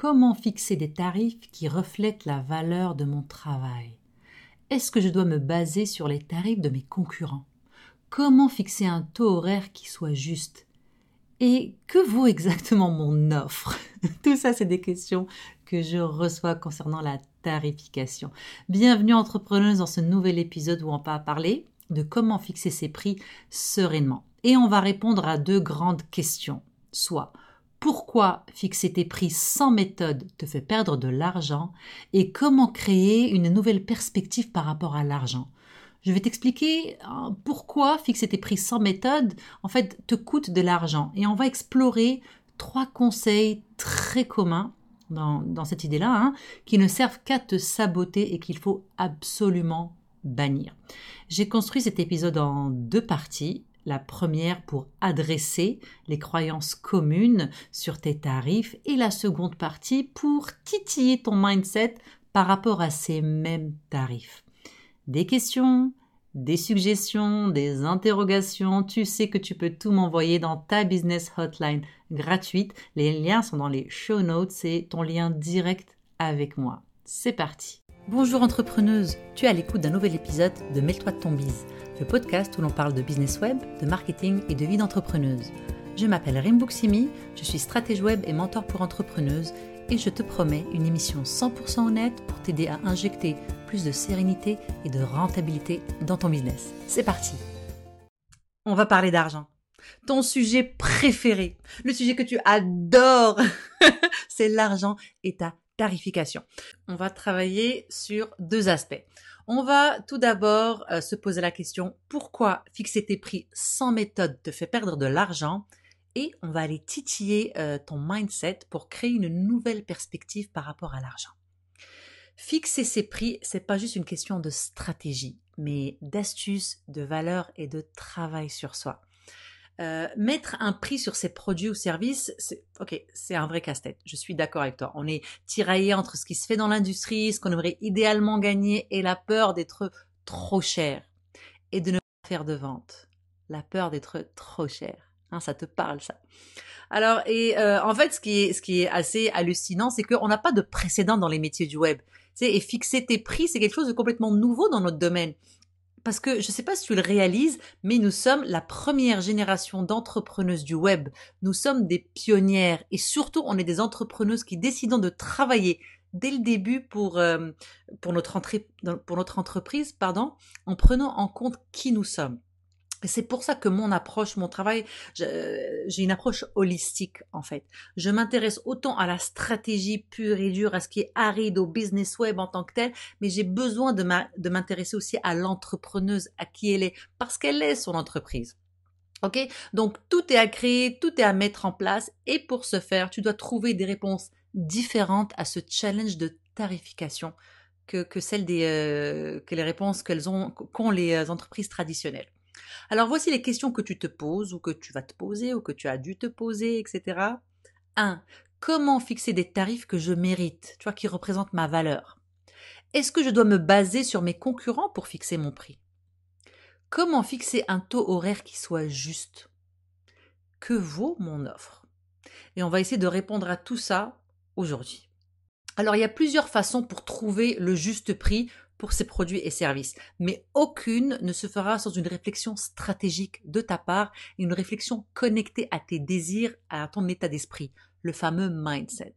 Comment fixer des tarifs qui reflètent la valeur de mon travail? Est-ce que je dois me baser sur les tarifs de mes concurrents? Comment fixer un taux horaire qui soit juste? Et que vaut exactement mon offre? Tout ça, c'est des questions que je reçois concernant la tarification. Bienvenue entrepreneuse dans ce nouvel épisode où on va parler de comment fixer ses prix sereinement. Et on va répondre à deux grandes questions. Soit pourquoi fixer tes prix sans méthode te fait perdre de l'argent et comment créer une nouvelle perspective par rapport à l'argent. Je vais t'expliquer euh, pourquoi fixer tes prix sans méthode en fait te coûte de l'argent et on va explorer trois conseils très communs dans, cette idée-là hein, qui ne servent qu'à te saboter et qu'il faut absolument bannir. J'ai construit cet épisode en deux parties la première pour adresser les croyances communes sur tes tarifs et la seconde partie pour titiller ton mindset par rapport à ces mêmes tarifs. Des questions, des suggestions, des interrogations, tu sais que tu peux tout m'envoyer dans ta business hotline gratuite. Les liens sont dans les show notes, c'est ton lien direct avec moi. C'est parti. Bonjour entrepreneuse, tu es à l'écoute d'un nouvel épisode de Mêle-toi de ton bise le podcast où l'on parle de business web, de marketing et de vie d'entrepreneuse. Je m'appelle Rimbuksimi, je suis stratège web et mentor pour entrepreneuses et je te promets une émission 100% honnête pour t'aider à injecter plus de sérénité et de rentabilité dans ton business. C'est parti On va parler d'argent. Ton sujet préféré, le sujet que tu adores, c'est l'argent et ta On va travailler sur deux aspects. On va tout d'abord euh, se poser la question pourquoi fixer tes prix sans méthode te fait perdre de l'argent? Et on va aller titiller euh, ton mindset pour créer une nouvelle perspective par rapport à l'argent. Fixer ses prix, c'est pas juste une question de stratégie, mais d'astuce, de valeur et de travail sur soi. Euh, mettre un prix sur ses produits ou services, c'est ok, c'est un vrai casse-tête. Je suis d'accord avec toi. On est tiraillé entre ce qui se fait dans l'industrie, ce qu'on aimerait idéalement gagner, et la peur d'être trop cher et de ne pas faire de vente. La peur d'être trop cher. Hein, ça te parle ça. Alors et euh, en fait, ce qui est ce qui est assez hallucinant, c'est qu'on n'a pas de précédent dans les métiers du web. et fixer tes prix, c'est quelque chose de complètement nouveau dans notre domaine parce que je ne sais pas si tu le réalises, mais nous sommes la première génération d'entrepreneuses du web. Nous sommes des pionnières et surtout on est des entrepreneuses qui décidons de travailler dès le début pour, euh, pour, notre, pour notre entreprise pardon, en prenant en compte qui nous sommes. C'est pour ça que mon approche, mon travail, j'ai une approche holistique en fait. Je m'intéresse autant à la stratégie pure et dure, à ce qui est aride, au business web en tant que tel, mais j'ai besoin de m'intéresser aussi à l'entrepreneuse, à qui elle est, parce qu'elle est son entreprise. Ok? Donc tout est à créer, tout est à mettre en place, et pour ce faire, tu dois trouver des réponses différentes à ce challenge de tarification que, que celles des euh, que les réponses qu'elles ont qu'ont les entreprises traditionnelles. Alors voici les questions que tu te poses ou que tu vas te poser ou que tu as dû te poser, etc. 1. Comment fixer des tarifs que je mérite, tu vois, qui représentent ma valeur? Est-ce que je dois me baser sur mes concurrents pour fixer mon prix? Comment fixer un taux horaire qui soit juste? Que vaut mon offre? Et on va essayer de répondre à tout ça aujourd'hui. Alors il y a plusieurs façons pour trouver le juste prix pour ses produits et services. Mais aucune ne se fera sans une réflexion stratégique de ta part, une réflexion connectée à tes désirs, à ton état d'esprit, le fameux mindset.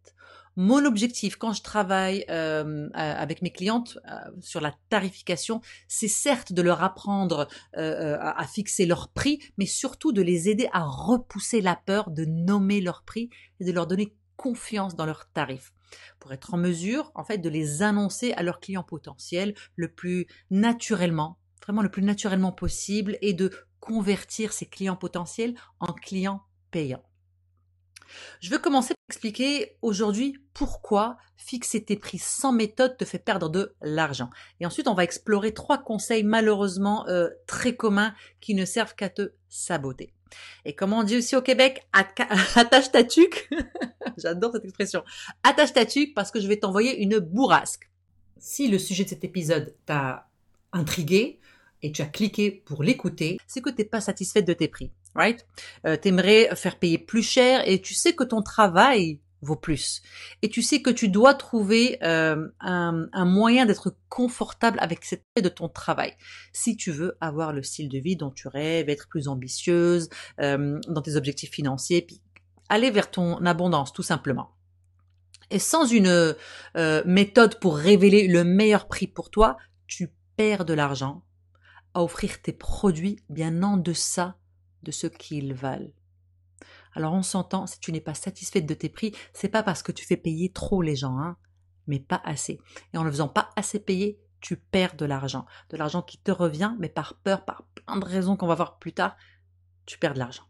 Mon objectif quand je travaille euh, avec mes clientes euh, sur la tarification, c'est certes de leur apprendre euh, à, fixer leur prix, mais surtout de les aider à repousser la peur de nommer leur prix et de leur donner confiance dans leurs tarifs pour être en mesure en fait de les annoncer à leurs clients potentiels le plus naturellement, vraiment le plus naturellement possible et de convertir ces clients potentiels en clients payants. Je veux commencer par expliquer aujourd'hui pourquoi fixer tes prix sans méthode te fait perdre de l'argent. Et ensuite, on va explorer trois conseils malheureusement euh, très communs qui ne servent qu'à te saboter. Et comme on dit aussi au Québec, attache ta tuque. J'adore cette expression. Attache ta tuque parce que je vais t'envoyer une bourrasque. Si le sujet de cet épisode t'a intrigué et tu as cliqué pour l'écouter, c'est que tu n'es pas satisfaite de tes prix, right? Euh, aimerais faire payer plus cher et tu sais que ton travail vaut plus. Et tu sais que tu dois trouver euh, un, moyen d'être confortable avec cette de ton travail. Si tu veux avoir le style de vie dont tu rêves, être plus ambitieuse euh, dans tes objectifs financiers, puis aller vers ton abondance tout simplement. Et sans une euh, méthode pour révéler le meilleur prix pour toi, tu perds de l'argent à offrir tes produits bien en deçà de ce qu'ils valent. Alors on s'entend, si tu n'es pas satisfaite de tes prix, c'est pas parce que tu fais payer trop les gens, hein, mais pas assez. Et en ne faisant pas assez payer, tu perds de l'argent. De l'argent qui te revient, mais par peur, par plein de raisons qu'on va voir plus tard, tu perds de l'argent.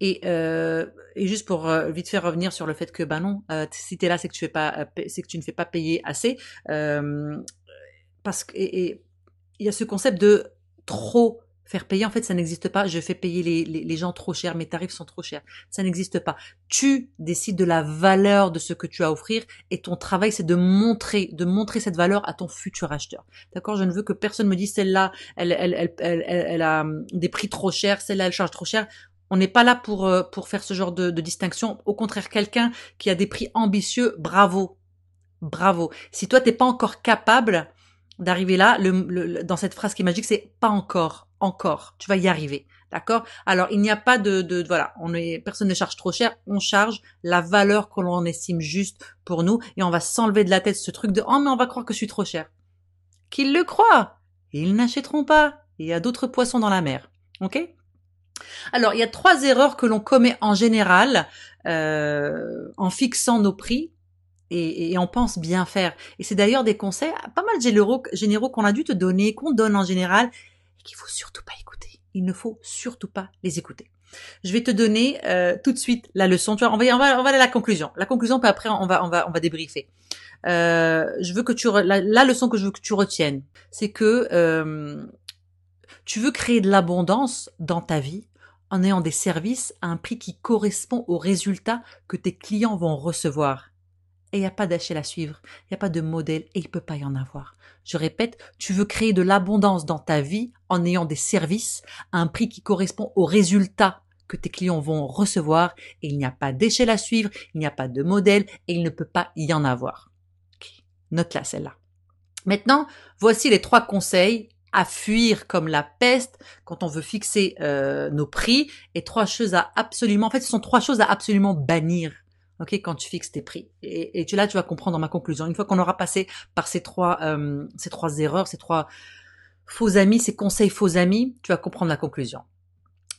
Et, euh, et, juste pour euh, vite faire revenir sur le fait que ben non, euh, si là, c'est que tu c'est que tu ne fais pas payer assez, parce que il y a ce concept de trop Faire payer, en fait, ça n'existe pas. Je fais payer les, gens trop cher, mes tarifs sont trop chers. Ça n'existe pas. Tu décides de la valeur de ce que tu as à offrir et ton travail, c'est de montrer, de montrer cette valeur à ton futur acheteur. D'accord? Je ne veux que personne me dise celle-là, elle, elle, elle, elle, elle a hum, des prix trop chers, celle-là, elle charge trop cher. On n'est pas là pour, euh, pour faire ce genre de, de distinction. Au contraire, quelqu'un qui a des prix ambitieux, bravo. Bravo. Si toi, t'es pas encore capable d'arriver là, dans cette phrase qui est magique, c'est pas encore encore. Tu vas y arriver. D'accord? Alors, il n'y a pas de, de, voilà, on est, personne ne charge trop cher, on charge la valeur que l'on estime juste pour nous et on va s'enlever de la tête ce truc de oh mais on va croire que je suis trop cher. Qu'ils le croient, ils n'achèteront pas. Il y a d'autres poissons dans la mer. Ok? Alors, il y a trois erreurs que l'on commet en général euh, en fixant nos prix et, et, on pense bien faire. Et c'est d'ailleurs des conseils pas mal généraux, qu'on a dû te donner, qu'on donne en général qu'il faut surtout pas écouter. Il ne faut surtout pas les écouter. Je vais te donner euh, tout de suite la leçon. Tu vois, on va, on va, on va aller à la conclusion. La conclusion, puis après, on va, on va, on va débriefer. Euh, je veux que tu la, la, leçon que je veux que tu retiennes, c'est que euh, tu veux créer de l'abondance dans ta vie en ayant des services à un prix qui correspond aux résultats que tes clients vont recevoir. Et il n'y a pas d'échelle à suivre, il n'y a pas de modèle et il peut pas y en avoir. Je répète, tu veux créer de l'abondance dans ta vie en ayant des services à un prix qui correspond aux résultats que tes clients vont recevoir et il n'y a pas d'échelle à suivre, il n'y a pas de modèle et il ne peut pas y en avoir. Note-la celle-là. Maintenant, voici les trois conseils à fuir comme la peste quand on veut fixer euh, nos prix et trois choses à absolument, en fait, ce sont trois choses à absolument bannir ok, quand tu fixes tes prix. Et, tu, là, tu vas comprendre ma conclusion. Une fois qu'on aura passé par ces trois, euh, ces trois erreurs, ces trois faux amis, ces conseils faux amis, tu vas comprendre la conclusion.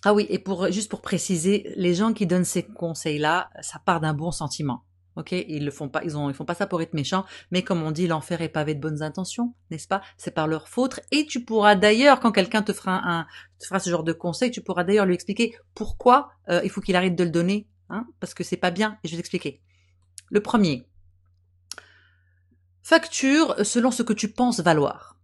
Ah oui, et pour juste pour préciser, les gens qui donnent ces conseils-là, ça part d'un bon sentiment. Ok, ils le font pas, ils ont, ils font pas ça pour être méchants, mais comme on dit, l'enfer est pavé de bonnes intentions, n'est-ce pas? C'est par leur faute. Et tu pourras d'ailleurs, quand quelqu'un te fera un, te fera ce genre de conseil, tu pourras d'ailleurs lui expliquer pourquoi euh, il faut qu'il arrête de le donner hein, parce que c'est pas bien, et je vais t'expliquer. Le premier, facture selon ce que tu penses valoir.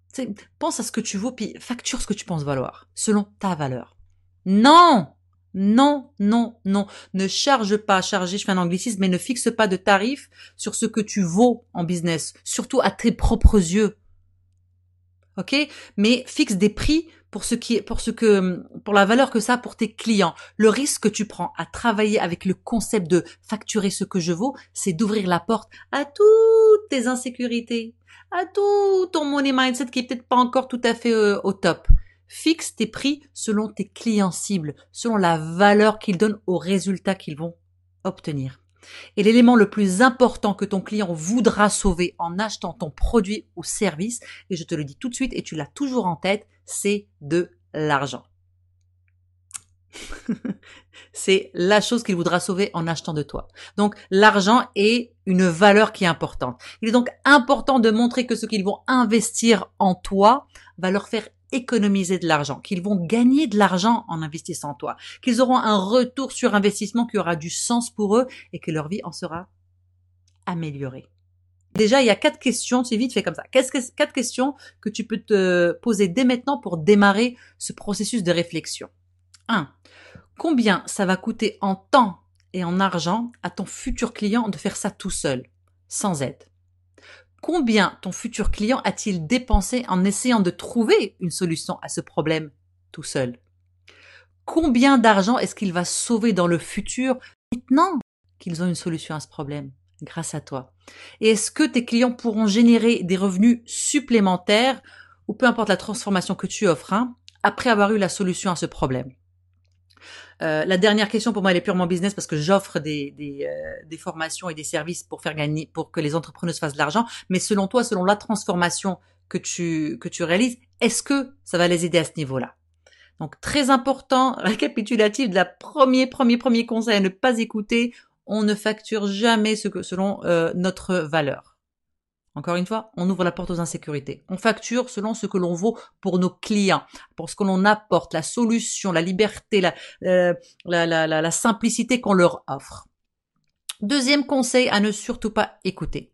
pense à ce que tu vaux, puis facture ce que tu penses valoir, selon ta valeur. Non non, non, non. Ne charge pas, charger, je fais un anglicisme, mais ne fixe pas de tarif sur ce que tu vaux en business, surtout à tes propres yeux. Ok? Mais fixe des prix pour ce qui est, pour ce que, pour la valeur que ça a pour tes clients. Le risque que tu prends à travailler avec le concept de facturer ce que je vaux, c'est d'ouvrir la porte à toutes tes insécurités, à tout ton money mindset qui est peut-être pas encore tout à fait euh, au top. Fixe tes prix selon tes clients cibles, selon la valeur qu'ils donnent aux résultats qu'ils vont obtenir. Et l'élément le plus important que ton client voudra sauver en achetant ton produit ou service, et je te le dis tout de suite et tu l'as toujours en tête, c'est de l'argent. c'est la chose qu'il voudra sauver en achetant de toi. Donc l'argent est une valeur qui est importante. Il est donc important de montrer que ce qu'ils vont investir en toi va leur faire économiser de l'argent, qu'ils vont gagner de l'argent en investissant en toi, qu'ils auront un retour sur investissement qui aura du sens pour eux et que leur vie en sera améliorée. Déjà, il y a quatre questions, c'est vite fait comme ça. Quatre questions que tu peux te poser dès maintenant pour démarrer ce processus de réflexion. 1. Combien ça va coûter en temps et en argent à ton futur client de faire ça tout seul, sans aide? Combien ton futur client a-t-il dépensé en essayant de trouver une solution à ce problème tout seul? Combien d'argent est-ce qu'il va sauver dans le futur maintenant qu'ils ont une solution à ce problème grâce à toi? Et est-ce que tes clients pourront générer des revenus supplémentaires ou peu importe la transformation que tu offres hein, après avoir eu la solution à ce problème? Euh, la dernière question pour moi elle est purement business parce que j'offre des, des, euh, des, formations et des services pour faire gagner pour que les entrepreneurs fassent de l'argent. Mais selon toi selon la transformation que tu que tu réalises est-ce que ça va les aider à ce niveau-là? Donc très important récapitulatif de la premier premier premier conseil à ne pas écouter. On ne facture jamais ce que selon euh, notre valeur encore une fois, on ouvre la porte aux insécurités. On facture selon ce que l'on vaut pour nos clients, pour ce que l'on apporte, la solution, la liberté, la, euh, la, la, la, simplicité qu'on leur offre. Deuxième conseil à ne surtout pas écouter.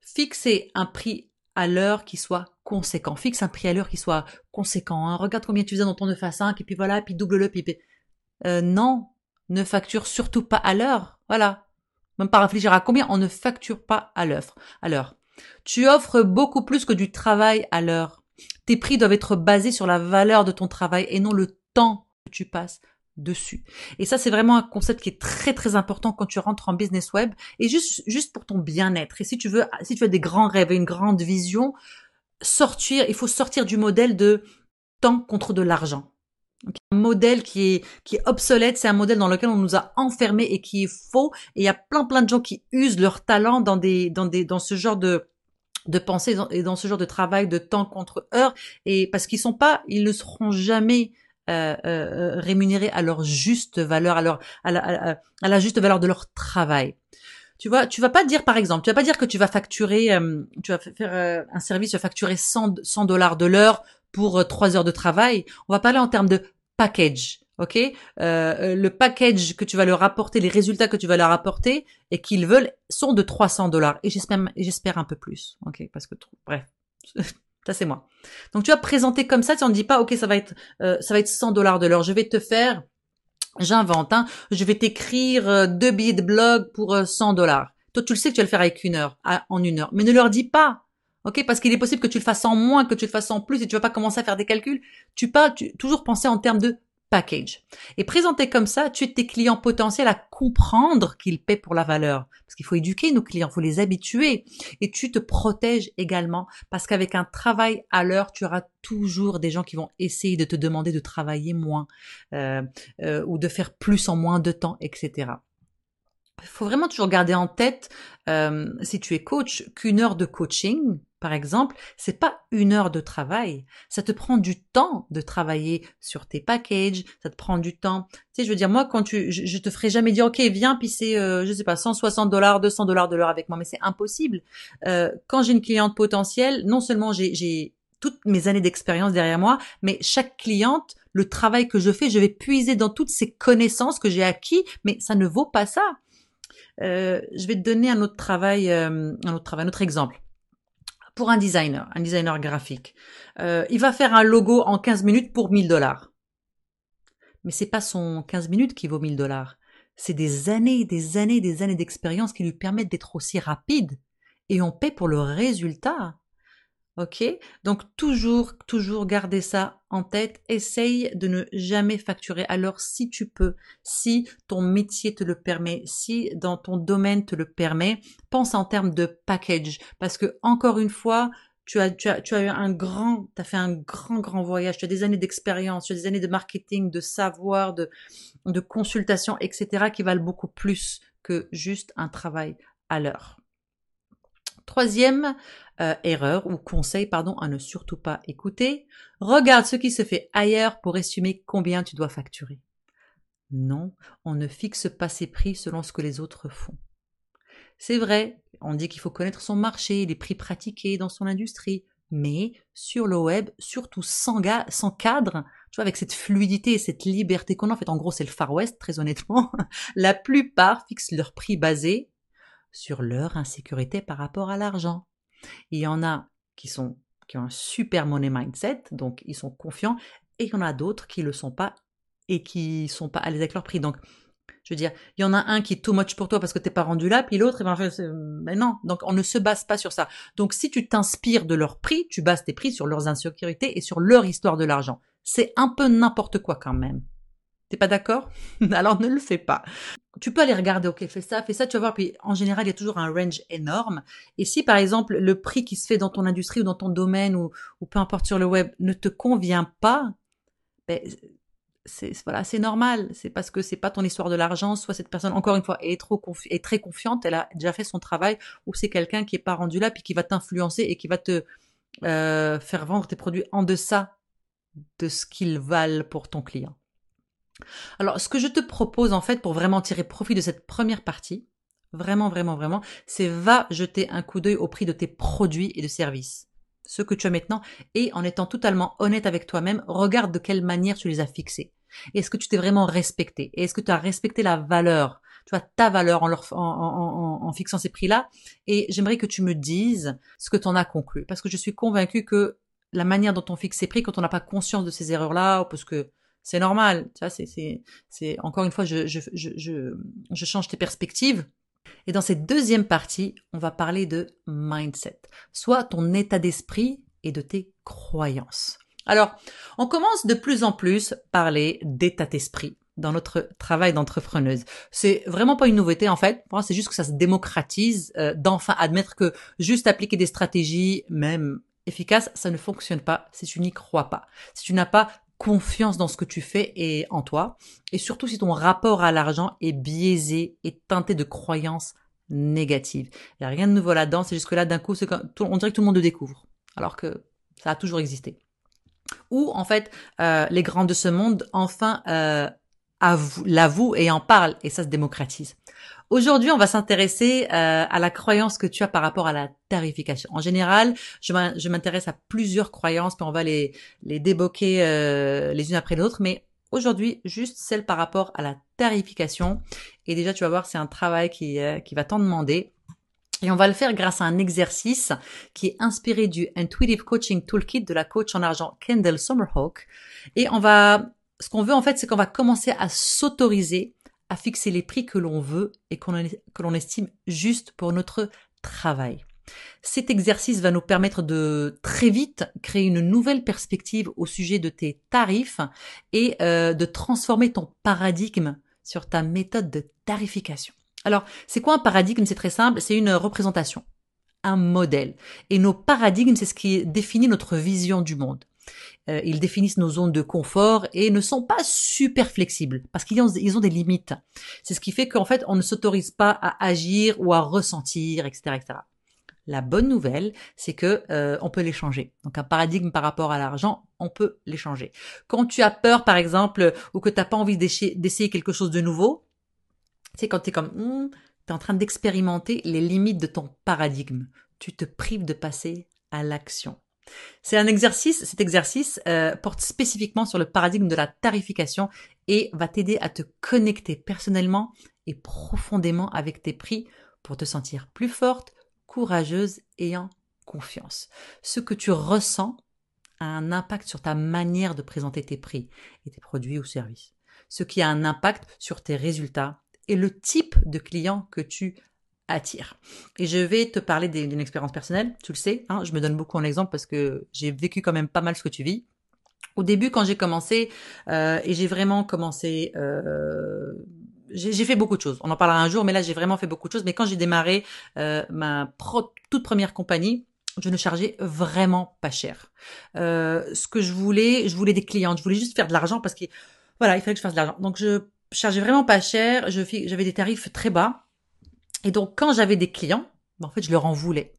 Fixer un prix à l'heure qui soit conséquent. Fixe un prix à l'heure qui soit conséquent. Hein. Regarde combien tu faisais dans ton 9 à 5 et puis voilà, puis double-le, puis... Euh, non, ne facture surtout pas à l'heure. Voilà. Même pas réfléchir à combien, on ne facture pas à l'heure. À l'heure. Tu offres beaucoup plus que du travail à l'heure. Tes prix doivent être basés sur la valeur de ton travail et non le temps que tu passes dessus. Et ça, c'est vraiment un concept qui est très très important quand tu rentres en business web et juste juste pour ton bien-être. Et si tu veux, si tu as des grands rêves et une grande vision, sortir, il faut sortir du modèle de temps contre de l'argent. Un modèle qui est, qui est obsolète, c'est un modèle dans lequel on nous a enfermés et qui est faux. Et il y a plein plein de gens qui usent leur talent dans des, dans des, dans ce genre de, de pensée et dans ce genre de travail de temps contre heure. Et parce qu'ils sont pas, ils ne seront jamais euh, euh, rémunérés à leur juste valeur, à leur, à la, à la juste valeur de leur travail. Tu vois, tu vas pas dire par exemple, tu vas pas dire que tu vas facturer, euh, tu vas faire euh, un service, tu vas facturer 100 dollars de l'heure pour 3 heures de travail. On va parler en termes de package. Ok, euh, euh, le package que tu vas leur apporter, les résultats que tu vas leur apporter et qu'ils veulent sont de 300 dollars et j'espère j'espère un peu plus. Ok, parce que bref, ça c'est moi. Donc tu vas présenter comme ça, tu ne dis pas ok ça va être euh, ça va être 100 dollars de l'heure. Je vais te faire, j'invente, hein, je vais t'écrire euh, deux billets de blog pour 100 dollars. Toi tu le sais que tu vas le faire avec une heure, en une heure, mais ne leur dis pas Ok, parce qu'il est possible que tu le fasses en moins, que tu le fasses en plus, et tu vas pas commencer à faire des calculs. Tu parles, tu, toujours penser en termes de package. Et présenter comme ça, tu es tes clients potentiels à comprendre qu'ils paient pour la valeur. Parce qu'il faut éduquer nos clients, il faut les habituer. Et tu te protèges également parce qu'avec un travail à l'heure, tu auras toujours des gens qui vont essayer de te demander de travailler moins euh, euh, ou de faire plus en moins de temps, etc. Il faut vraiment toujours garder en tête, euh, si tu es coach, qu'une heure de coaching, par exemple, c'est pas une heure de travail. Ça te prend du temps de travailler sur tes packages. Ça te prend du temps. Tu sais, je veux dire, moi, quand tu, je, te ferai jamais dire, ok, viens, puis c'est, euh, je sais pas, 160 dollars, 200 dollars de l'heure avec moi, mais c'est impossible. Euh, quand j'ai une cliente potentielle, non seulement j'ai toutes mes années d'expérience derrière moi, mais chaque cliente, le travail que je fais, je vais puiser dans toutes ces connaissances que j'ai acquis, mais ça ne vaut pas ça. Euh, je vais te donner un autre travail, euh, un autre travail, un autre exemple. Pour un designer, un designer graphique, euh, il va faire un logo en 15 minutes pour 1000 dollars. Mais c'est pas son 15 minutes qui vaut 1000 dollars. C'est des années, des années, des années d'expérience qui lui permettent d'être aussi rapide. Et on paie pour le résultat. Ok? Donc toujours, toujours garder ça en tête. Essaye de ne jamais facturer. Alors si tu peux, si ton métier te le permet, si dans ton domaine te le permet, pense en termes de package. Parce que encore une fois, tu as, eu un grand, tu fait un grand, grand voyage, tu as des années d'expérience, tu as des années de marketing, de savoir, de, de consultation, etc. qui valent beaucoup plus que juste un travail à l'heure. Troisième euh, erreur ou conseil, pardon, à ne surtout pas écouter. Regarde ce qui se fait ailleurs pour estimer combien tu dois facturer. Non, on ne fixe pas ses prix selon ce que les autres font. C'est vrai, on dit qu'il faut connaître son marché, les prix pratiqués dans son industrie, mais sur le web, surtout sans, sans cadre, tu vois, avec cette fluidité et cette liberté qu'on a, en fait, en gros, c'est le Far West, très honnêtement, la plupart fixent leur prix basé sur leur insécurité par rapport à l'argent. Il y en a qui sont qui ont un super money mindset, donc ils sont confiants, et il y en a d'autres qui le sont pas et qui sont pas à l'aise avec leur prix. Donc, je veux dire, il y en a un qui est too much pour toi parce que t'es pas rendu là, puis l'autre, eh ben, non. Donc, on ne se base pas sur ça. Donc, si tu t'inspires de leur prix, tu bases tes prix sur leurs insécurités et sur leur histoire de l'argent. C'est un peu n'importe quoi quand même. T'es pas d'accord? Alors ne le fais pas. Tu peux aller regarder, ok, fais ça, fais ça, tu vas voir. Puis en général, il y a toujours un range énorme. Et si par exemple le prix qui se fait dans ton industrie ou dans ton domaine ou, ou peu importe sur le web ne te convient pas, ben, c'est voilà, c'est normal. C'est parce que c'est pas ton histoire de l'argent. Soit cette personne, encore une fois, est trop est très confiante, elle a déjà fait son travail, ou c'est quelqu'un qui est pas rendu là puis qui va t'influencer et qui va te euh, faire vendre tes produits en deçà de ce qu'ils valent pour ton client. Alors, ce que je te propose en fait pour vraiment tirer profit de cette première partie, vraiment, vraiment, vraiment, c'est va jeter un coup d'œil au prix de tes produits et de services ce que tu as maintenant, et en étant totalement honnête avec toi-même, regarde de quelle manière tu les as fixés. Est-ce que tu t'es vraiment respecté? Est-ce que tu as respecté la valeur? Tu vois, ta valeur en, en, fixant ces prix-là Et j'aimerais que tu me dises ce que tu en as conclu. Parce que je suis convaincue que la manière dont on fixe ces prix, quand on n'a pas conscience de ces erreurs-là, parce que c'est normal, tu vois, c'est, c'est, encore une fois, je, je, je, je change tes perspectives, et dans cette deuxième partie, on va parler de mindset, soit ton état d'esprit et de tes croyances. Alors, on commence de plus en plus parler d'état d'esprit dans notre travail d'entrepreneuse. C'est vraiment pas une nouveauté en fait. C'est juste que ça se démocratise euh, d'enfin admettre que juste appliquer des stratégies, même efficaces, ça ne fonctionne pas si tu n'y crois pas. Si tu n'as pas confiance dans ce que tu fais et en toi. Et surtout si ton rapport à l'argent est biaisé et teinté de croyances négatives. Il n'y a rien de nouveau là-dedans, c'est juste que là, d'un coup, on dirait que tout le monde le découvre. Alors que ça a toujours existé. Ou en fait, euh, les grands de ce monde, enfin, euh, l'avouent et en parlent, et ça se démocratise. Aujourd'hui, on va s'intéresser euh, à la croyance que tu as par rapport à la tarification. En général, je m'intéresse à plusieurs croyances, puis on va les, les déboquer euh, les unes après l'autre, mais aujourd'hui, juste celle par rapport à la tarification. Et déjà, tu vas voir, c'est un travail qui, euh, qui va t'en demander. Et on va le faire grâce à un exercice qui est inspiré du Intuitive Coaching Toolkit de la coach en argent Kendall Summerhawk. Et on va, ce qu'on veut en fait, c'est qu'on va commencer à s'autoriser à fixer les prix que l'on veut et que l'on estime juste pour notre travail. Cet exercice va nous permettre de très vite créer une nouvelle perspective au sujet de tes tarifs et euh, de transformer ton paradigme sur ta méthode de tarification. Alors, c'est quoi un paradigme? C'est très simple, c'est une représentation, un modèle. Et nos paradigmes, c'est ce qui définit notre vision du monde. Euh, ils définissent nos zones de confort et ne sont pas super flexibles parce qu'ils ont, ils ont des limites. C'est ce qui fait qu'en fait, on ne s'autorise pas à agir ou à ressentir, etc., etc. La bonne nouvelle, c'est que euh, on peut les changer. Donc un paradigme par rapport à l'argent, on peut les changer. Quand tu as peur, par exemple, ou que tu n'as pas envie d'essayer quelque chose de nouveau, c'est quand tu es comme, hmm, tu es en train d'expérimenter les limites de ton paradigme. Tu te prives de passer à l'action. C'est un exercice, cet exercice euh, porte spécifiquement sur le paradigme de la tarification et va t'aider à te connecter personnellement et profondément avec tes prix pour te sentir plus forte, courageuse et en confiance. Ce que tu ressens a un impact sur ta manière de présenter tes prix et tes produits ou services. Ce qui a un impact sur tes résultats et le type de client que tu attire. Et je vais te parler d'une expérience personnelle, tu le sais, hein, je me donne beaucoup en exemple parce que j'ai vécu quand même pas mal ce que tu vis. Au début, quand j'ai commencé, euh, et j'ai vraiment commencé, euh, j'ai fait beaucoup de choses. On en parlera un jour, mais là j'ai vraiment fait beaucoup de choses. Mais quand j'ai démarré euh, ma toute première compagnie, je ne chargeais vraiment pas cher. ce que je voulais, je voulais des clients, je voulais juste faire de l'argent parce que voilà, il fallait que je fasse de l'argent. Donc je chargeais vraiment pas cher, j'avais des tarifs très bas et donc, quand j'avais des clients, ben, en fait, je leur en voulais.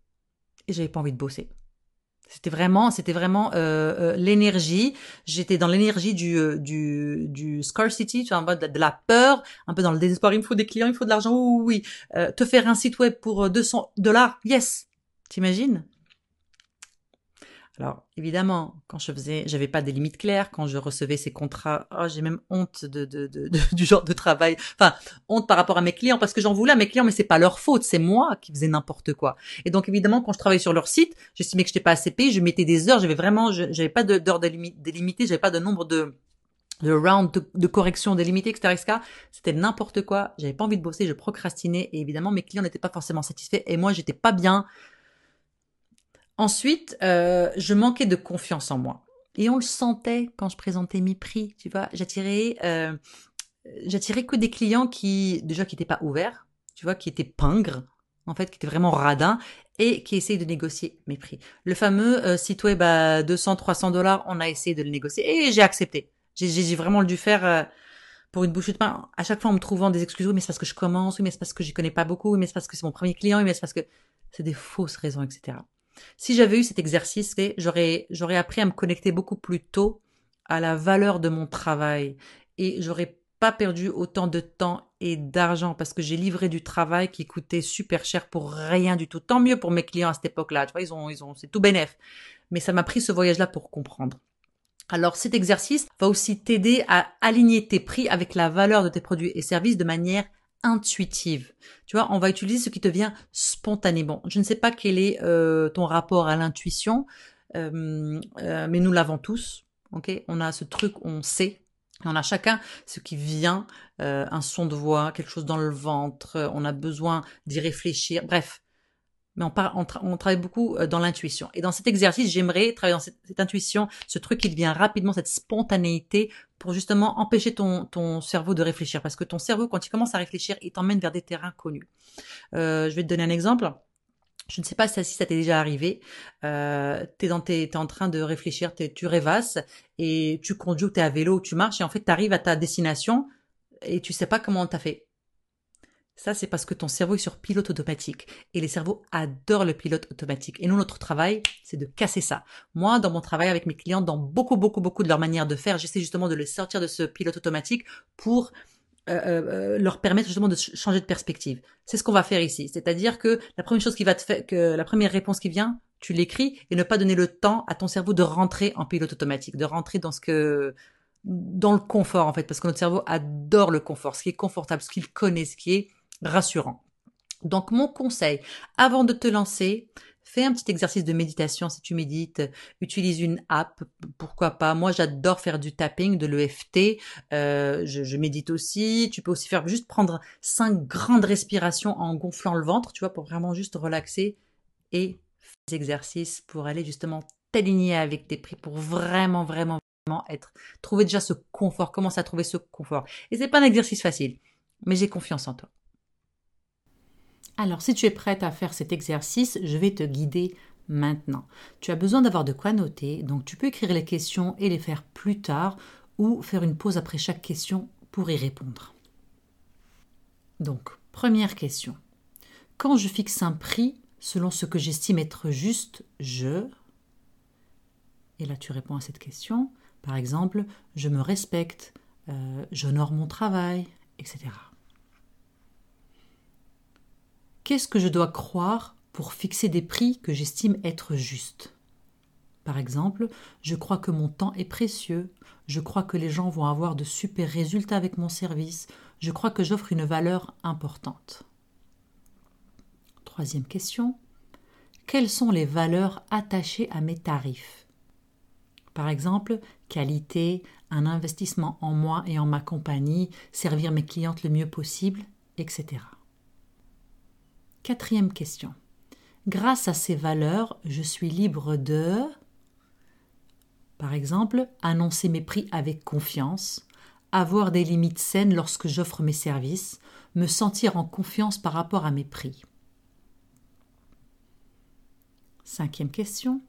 Et j'avais pas envie de bosser. C'était vraiment, c'était vraiment euh, euh, l'énergie. J'étais dans l'énergie du, euh, du, du scarcity, tu vois, mode de, la peur, un peu dans le désespoir. Il me faut des clients, il me faut de l'argent. Oui, oui, te faire un site web pour 200 dollars, yes. T'imagines? Alors évidemment, quand je faisais, j'avais pas des limites claires. Quand je recevais ces contrats, oh, j'ai même honte de, de, du genre de travail. Enfin, honte par rapport à mes clients parce que j'en voulais à mes clients, mais c'est pas leur faute, c'est moi qui faisais n'importe quoi. Et donc évidemment, quand je travaillais sur leur site, j'estimais que j'étais pas assez payé, je mettais des heures, j'avais vraiment, j'avais pas d'heures délimitées, j'avais pas de nombre de de round de, correction délimité, etc., etc. C'était n'importe quoi. J'avais pas envie de bosser, je procrastinais et évidemment mes clients n'étaient pas forcément satisfaits et moi j'étais pas bien Ensuite, euh, je manquais de confiance en moi. Et on le sentait quand je présentais mes prix, tu vois. J'attirais, euh, j'attirais que des clients qui, déjà, qui n'étaient pas ouverts, tu vois, qui étaient pingres, en fait, qui étaient vraiment radins et qui essayent de négocier mes prix. Le fameux euh, site web à 200, 300 dollars, on a essayé de le négocier et j'ai accepté. J'ai vraiment dû faire euh, pour une bouchée de pain. À chaque fois, en me trouvant des excuses, oui, mais c'est parce que je commence, oui, mais c'est parce que je connais pas beaucoup, oui, mais c'est parce que c'est mon premier client, oui, mais c'est parce que c'est des fausses raisons, etc. Si j'avais eu cet exercice, j'aurais, j'aurais appris à me connecter beaucoup plus tôt à la valeur de mon travail et j'aurais pas perdu autant de temps et d'argent parce que j'ai livré du travail qui coûtait super cher pour rien du tout. Tant mieux pour mes clients à cette époque-là. Tu vois, ils ont, ils ont, c'est tout bénef. Mais ça m'a pris ce voyage-là pour comprendre. Alors cet exercice va aussi t'aider à aligner tes prix avec la valeur de tes produits et services de manière intuitive. Tu vois, on va utiliser ce qui te vient spontanément. Je ne sais pas quel est euh, ton rapport à l'intuition, euh, euh, mais nous l'avons tous. Ok, on a ce truc, on sait. On a chacun ce qui vient, un son de voix, quelque chose dans le ventre. On a besoin d'y réfléchir. Bref, mais on, on, travaille beaucoup dans l'intuition. Et dans cet exercice, j'aimerais travailler dans cette, intuition, ce truc qui vient rapidement, cette spontanéité pour justement empêcher ton, ton cerveau de réfléchir. Parce que ton cerveau, quand il commence à réfléchir, il t'emmène vers des terrains connus. Euh, je vais te donner un exemple. Je ne sais pas si ça t'est déjà arrivé. Euh, t'es en train de réfléchir, tu rêvasses et tu conduis ou t'es à vélo tu marches et en fait t'arrives à ta destination et tu sais pas comment t'as fait. Ça, c'est parce que ton cerveau est sur pilote automatique. Et les cerveaux adorent le pilote automatique. Et nous, notre travail, c'est de casser ça. Moi, dans mon travail avec mes clients, dans beaucoup, beaucoup, beaucoup de leur manière de faire, j'essaie justement de les sortir de ce pilote automatique pour euh, euh, leur permettre justement de changer de perspective. C'est ce qu'on va faire ici. C'est-à-dire que la première chose qui va te faire, que la première réponse qui vient, tu l'écris et ne pas donner le temps à ton cerveau de rentrer en pilote automatique, de rentrer dans ce que, dans le confort en fait, parce que notre cerveau adore le confort, ce qui est confortable, ce qu'il connaît, ce qui est rassurant. Donc mon conseil, avant de te lancer, fais un petit exercice de méditation si tu médites, utilise une app, pourquoi pas. Moi j'adore faire du tapping, de l'EFT, euh, je, médite aussi. Tu peux aussi faire juste prendre cinq grandes respirations en gonflant le ventre, tu vois, pour vraiment juste relaxer et faire des exercices pour aller justement t'aligner avec tes prix, pour vraiment, vraiment, vraiment être, trouver déjà ce confort, commence à trouver ce confort. Et c'est pas un exercice facile, mais j'ai confiance en toi. Alors, si tu es prête à faire cet exercice, je vais te guider maintenant. Tu as besoin d'avoir de quoi noter, donc tu peux écrire les questions et les faire plus tard ou faire une pause après chaque question pour y répondre. Donc, première question. Quand je fixe un prix selon ce que j'estime être juste, je... Et là, tu réponds à cette question. Par exemple, je me respecte, euh, j'honore mon travail, etc. Qu'est-ce que je dois croire pour fixer des prix que j'estime être justes? Par exemple, je crois que mon temps est précieux, je crois que les gens vont avoir de super résultats avec mon service, je crois que j'offre une valeur importante. Troisième question. Quelles sont les valeurs attachées à mes tarifs? Par exemple, qualité, un investissement en moi et en ma compagnie, servir mes clientes le mieux possible, etc. Quatrième question. Grâce à ces valeurs, je suis libre de, par exemple, annoncer mes prix avec confiance, avoir des limites saines lorsque j'offre mes services, me sentir en confiance par rapport à mes prix. Cinquième question.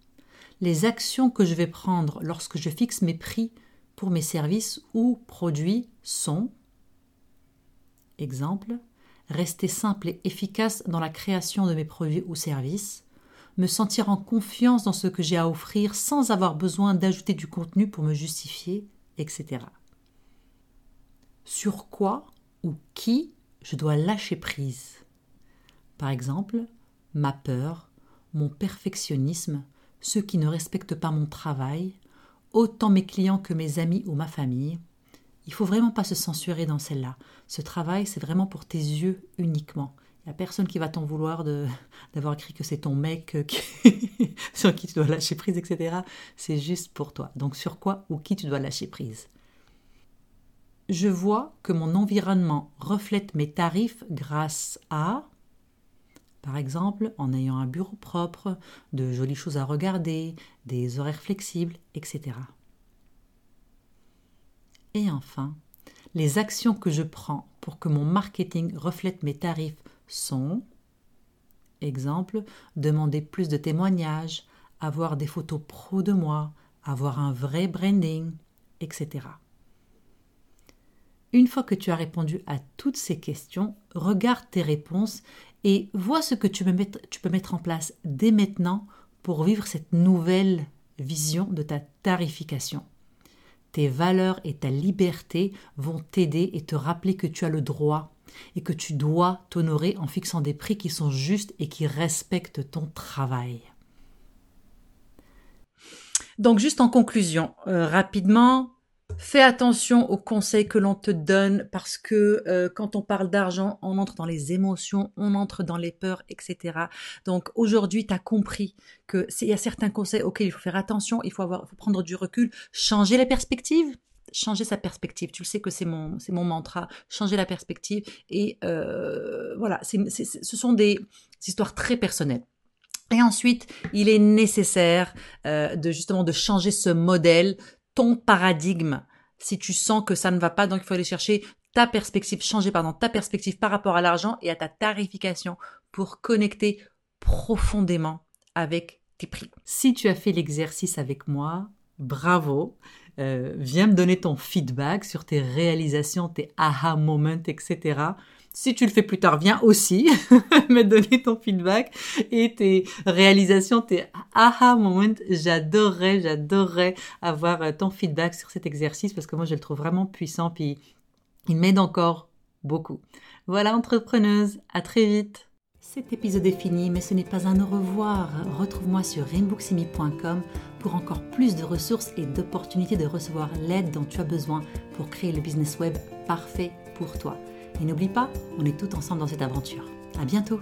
Les actions que je vais prendre lorsque je fixe mes prix pour mes services ou produits sont Exemple, rester simple et efficace dans la création de mes produits ou services, me sentir en confiance dans ce que j'ai à offrir sans avoir besoin d'ajouter du contenu pour me justifier, etc. Sur quoi ou qui je dois lâcher prise? Par exemple, ma peur, mon perfectionnisme, ceux qui ne respectent pas mon travail, autant mes clients que mes amis ou ma famille, il faut vraiment pas se censurer dans celle-là. Ce travail, c'est vraiment pour tes yeux uniquement. Il n'y a personne qui va t'en vouloir d'avoir écrit que c'est ton mec euh, sur qui tu dois lâcher prise, etc. C'est juste pour toi. Donc sur quoi ou qui tu dois lâcher prise? Je vois que mon environnement reflète mes tarifs grâce à, Par exemple, en ayant un bureau propre, de jolies choses à regarder, des horaires flexibles, etc. Et enfin, les actions que je prends pour que mon marketing reflète mes tarifs sont Exemple, demander plus de témoignages, avoir des photos pro de moi, avoir un vrai branding, etc. Une fois que tu as répondu à toutes ces questions, regarde tes réponses et vois ce que tu peux mettre, tu peux mettre en place dès maintenant pour vivre cette nouvelle vision de ta tarification. Tes valeurs et ta liberté vont t'aider et te rappeler que tu as le droit et que tu dois t'honorer en fixant des prix qui sont justes et qui respectent ton travail. Donc juste en conclusion, euh, rapidement, fais attention aux conseils que l'on te donne parce que euh, quand on parle d'argent, on entre dans les émotions, on entre dans les peurs, etc. Donc aujourd'hui, tu as compris que il y a certains conseils auxquels il faut faire attention, il faut, avoir, faut prendre du recul, changer les perspectives, changer sa perspective. Tu le sais que c'est mon, mantra, changer la perspective. Et euh, voilà, ce sont des histoires très personnelles. Et ensuite, il est nécessaire euh, de justement de changer ce modèle, ton paradigme. Si tu sens que ça ne va pas, donc il faut aller chercher ta perspective, changer pardon ta perspective par rapport à l'argent et à ta tarification pour connecter profondément avec tes prix. Si tu as fait l'exercice avec moi, bravo. Euh, viens me donner ton feedback sur tes réalisations, tes aha moments, etc. Si tu le fais plus tard, viens aussi me donner ton feedback et tes réalisations, tes aha moments. J'adorerais, j'adorerais avoir euh, ton feedback sur cet exercice parce que moi, je le trouve vraiment puissant puis il m'aide encore beaucoup. Voilà, entrepreneuse, à très vite. Cet épisode est fini, mais ce n'est pas un au revoir. Retrouve-moi sur rainbooksimi.com pour encore plus de ressources et d'opportunités de recevoir l'aide dont tu as besoin pour créer le business web parfait pour toi. Et n'oublie pas, on est tout ensemble dans cette aventure. À bientôt!